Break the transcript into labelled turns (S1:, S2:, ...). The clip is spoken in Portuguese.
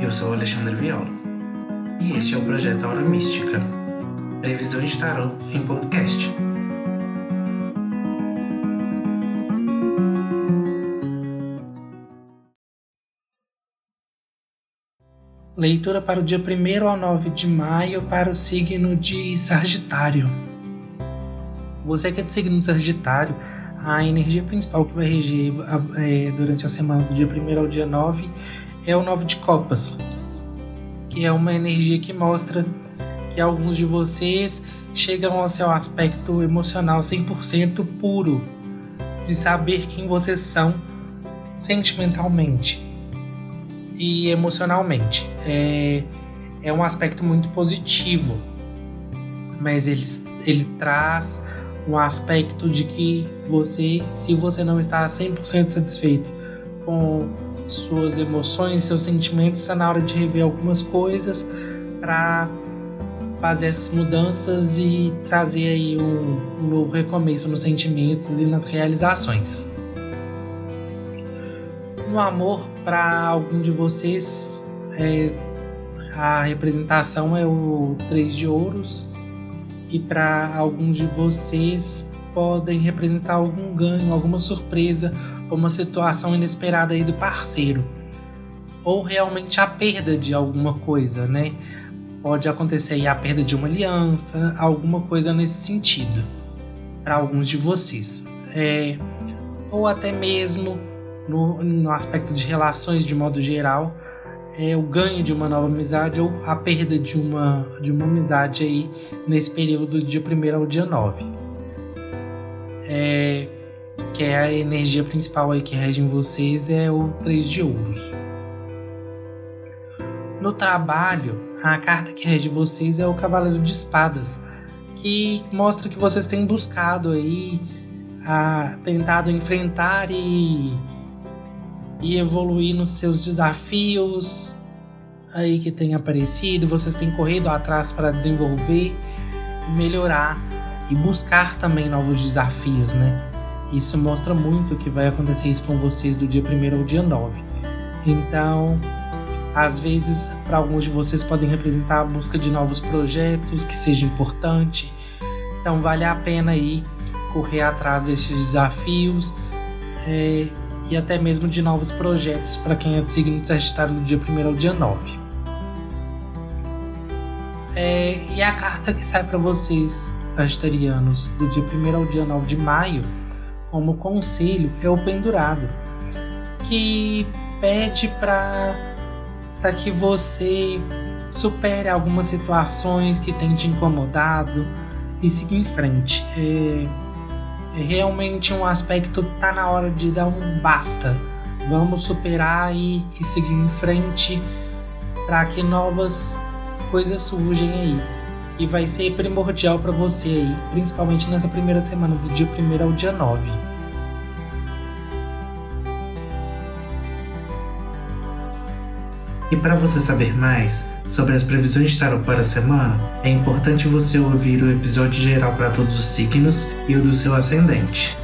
S1: Eu sou Alexandre Viola e este é o projeto Aura Mística, previsão de tarot em podcast. Leitura para o dia 1 ao 9 de maio para o signo de Sagitário. Você que é de signo de Sagitário, a energia principal que vai reger é, durante a semana do dia 1 ao dia 9 é o 9 de Copas, que é uma energia que mostra que alguns de vocês chegam ao seu aspecto emocional 100% puro, de saber quem vocês são sentimentalmente e emocionalmente. É, é um aspecto muito positivo, mas ele, ele traz um aspecto de que você, se você não está 100% satisfeito com suas emoções, seus sentimentos, está na hora de rever algumas coisas para fazer essas mudanças e trazer aí um, um novo recomeço nos sentimentos e nas realizações. No amor, para algum de vocês, é, a representação é o Três de Ouros, e para alguns de vocês podem representar algum ganho, alguma surpresa ou uma situação inesperada aí do parceiro. Ou realmente a perda de alguma coisa, né? Pode acontecer aí a perda de uma aliança, alguma coisa nesse sentido, para alguns de vocês. É, ou até mesmo no, no aspecto de relações de modo geral, é o ganho de uma nova amizade ou a perda de uma, de uma amizade aí nesse período do dia 1 ao dia 9. É, que é a energia principal aí que rege em vocês, é o 3 de ouros. No trabalho, a carta que rege vocês é o Cavaleiro de Espadas, que mostra que vocês têm buscado aí, a, tentado enfrentar e e evoluir nos seus desafios aí que tem aparecido, vocês têm corrido atrás para desenvolver, melhorar e buscar também novos desafios, né? Isso mostra muito que vai acontecer isso com vocês do dia 1 ao dia 9. Então, às vezes, para alguns de vocês podem representar a busca de novos projetos que seja importante. Então, vale a pena aí correr atrás desses desafios. É, e até mesmo de novos projetos para quem é do signo de Sagitário do dia 1 ao dia 9. É, e a carta que sai para vocês, sagitarianos, do dia 1 ao dia 9 de maio, como conselho, é o pendurado, que pede para que você supere algumas situações que têm te incomodado e siga em frente. É, é realmente um aspecto tá na hora de dar um basta. Vamos superar e, e seguir em frente para que novas coisas surgem aí. E vai ser primordial para você aí, principalmente nessa primeira semana, do dia 1 ao dia 9. E para você saber mais sobre as previsões de tarot para a semana, é importante você ouvir o episódio geral para todos os signos e o do seu ascendente.